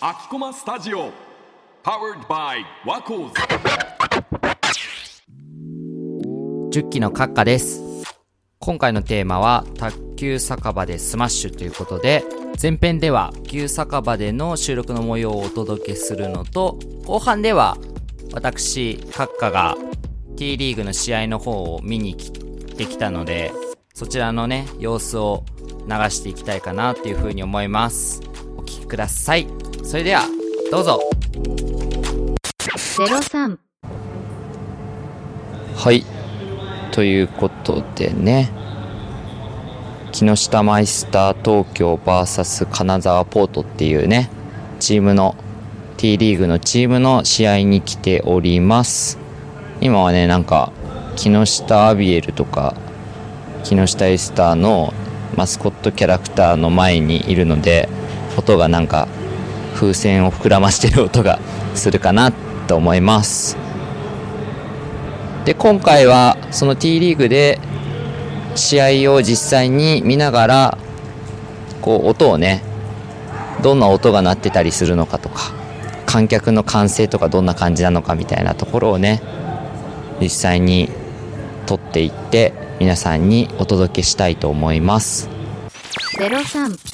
秋駒スタジオ Powered by ワコーズ10期の閣下です。今回のテーマは卓球酒場でスマッシュということで前編では卓球酒場での収録の模様をお届けするのと後半では私閣下が T リーグの試合の方を見に来てきたのでそちらのね様子を流していきたいかなっていうふうに思います。お聴きください。それではどうぞ。03はい。ということでね。木下マイスター東京 VS 金沢ポートっていうねチームの T リーグのチームの試合に来ております。今はねなんか木下アビエルとか木下エスターのマスコットキャラクターの前にいるので音がなんか風船を膨らましてる音がするかなと思います。で今回はその T リーグで試合を実際に見ながらこう音をねどんな音が鳴ってたりするのかとか観客の歓声とかどんな感じなのかみたいなところをね実際に撮っていって皆さんにお届けしたいと思います。03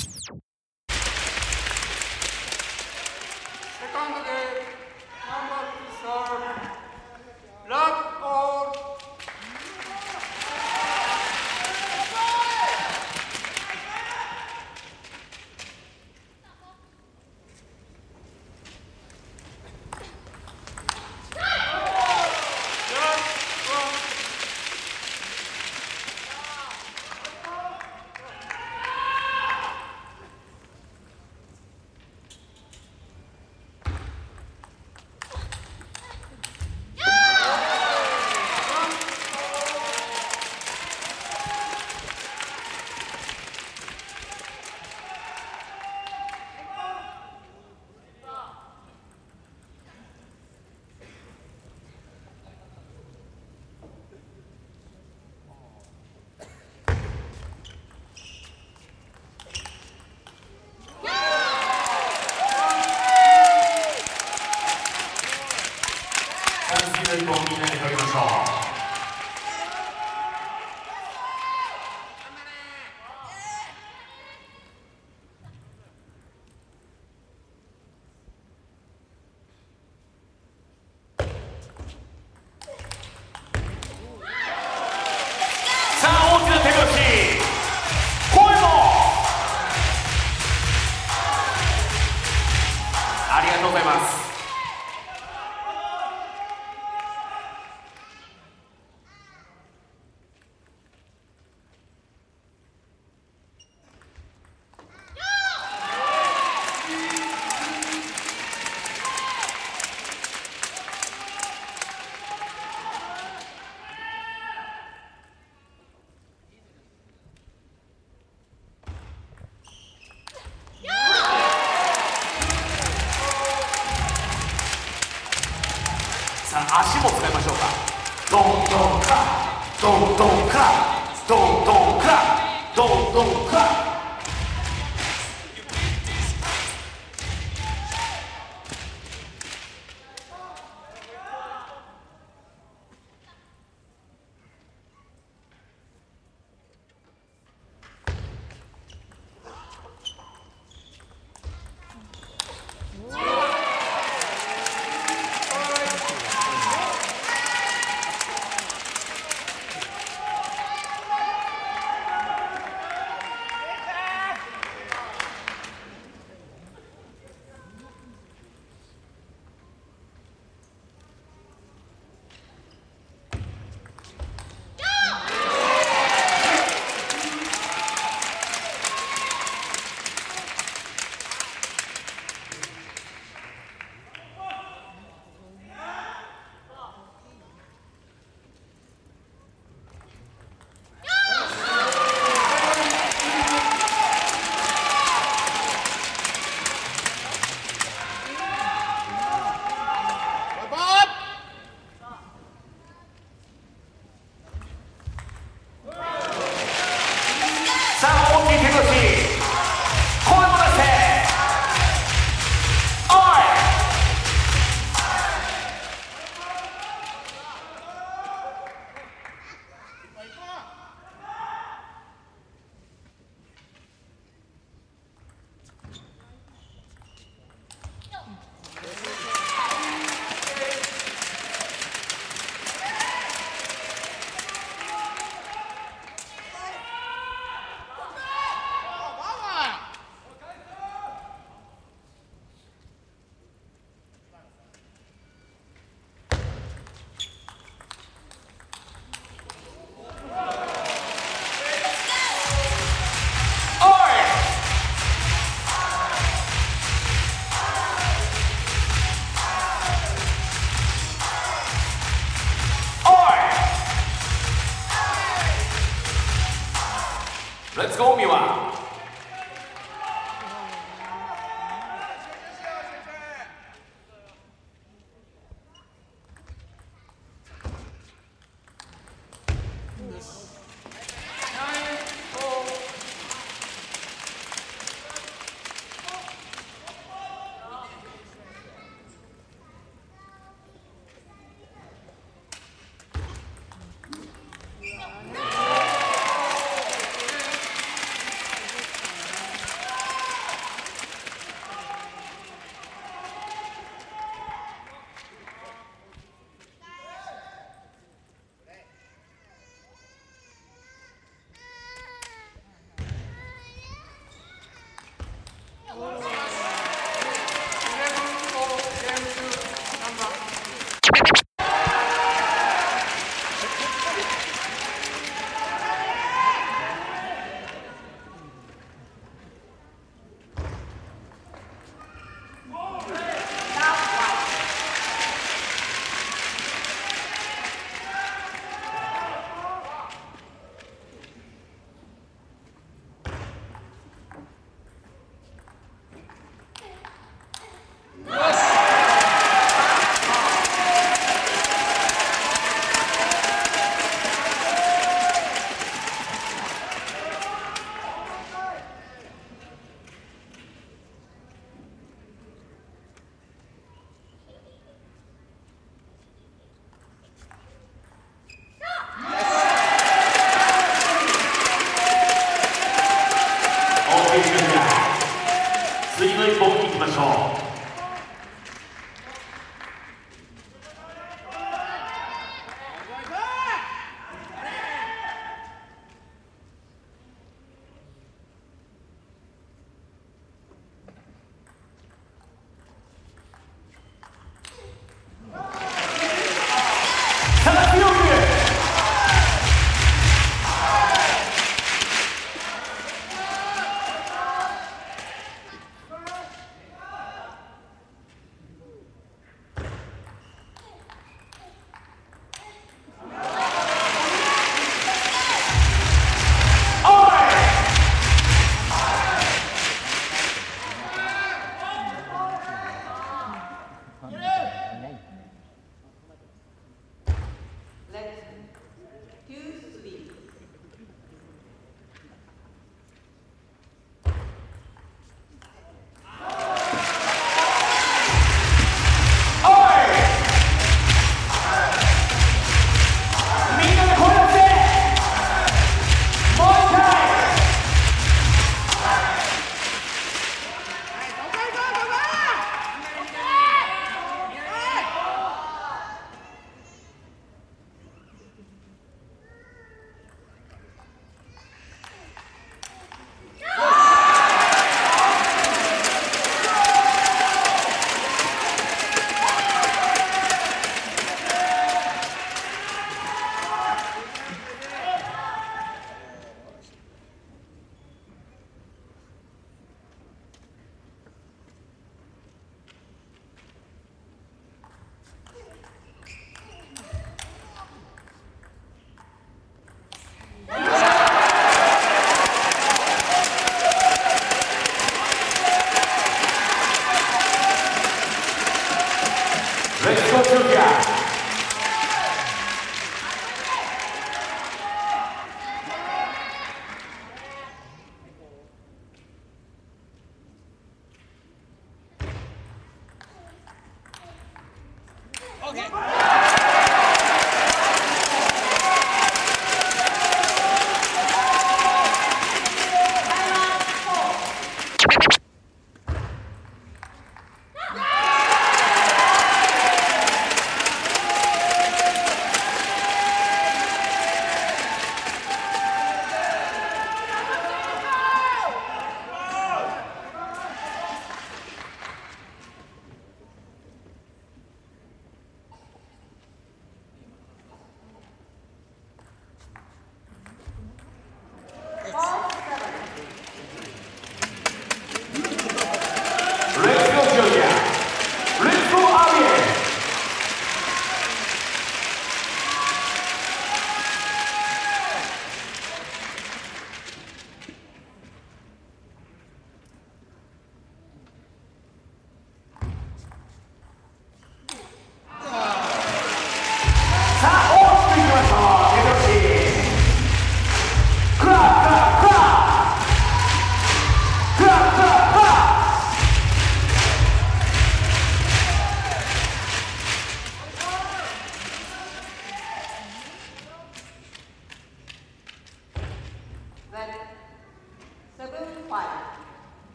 ドンドンクラドンドンクラドンドン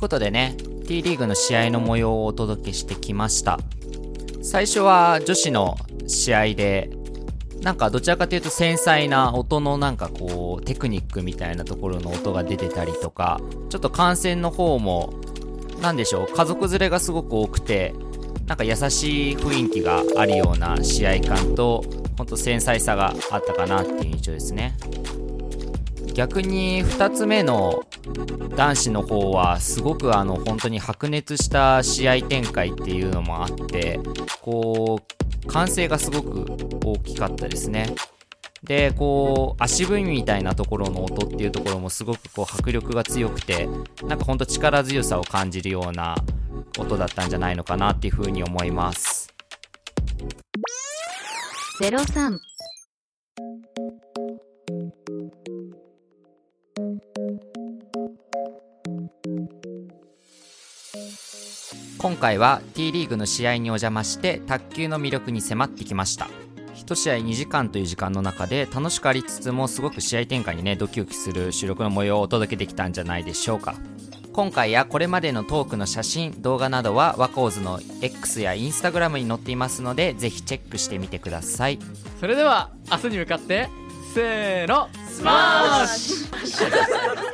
ことでね T リーグの試合の模様をお届けしてきました。最初は女子の試合でなんかどちらかというと繊細な音のなんかこうテクニックみたいなところの音が出てたりとかちょっと観戦の方もなんでしょう家族連れがすごく多くてなんか優しい雰囲気があるような試合感とほんと繊細さがあったかなっていう印象ですね。逆に2つ目の男子の方はすごくあの本当に白熱した試合展開っていうのもあってこう歓声がすごく大きかったですね。でこう足踏みみたいなところの音っていうところもすごくこう迫力が強くてなんかほんと力強さを感じるような音だったんじゃないのかなっていうふうに思います。03今回は T リーグの試合にお邪魔して卓球の魅力に迫ってきました。1試合2時間という時間の中で楽しくありつつもすごく試合展開にねドキドキする収録の模様をお届けできたんじゃないでしょうか。今回やこれまでのトークの写真動画などはワコーズの X や Instagram に載っていますのでぜひチェックしてみてください。それでは明日に向かってせーのスマッシュ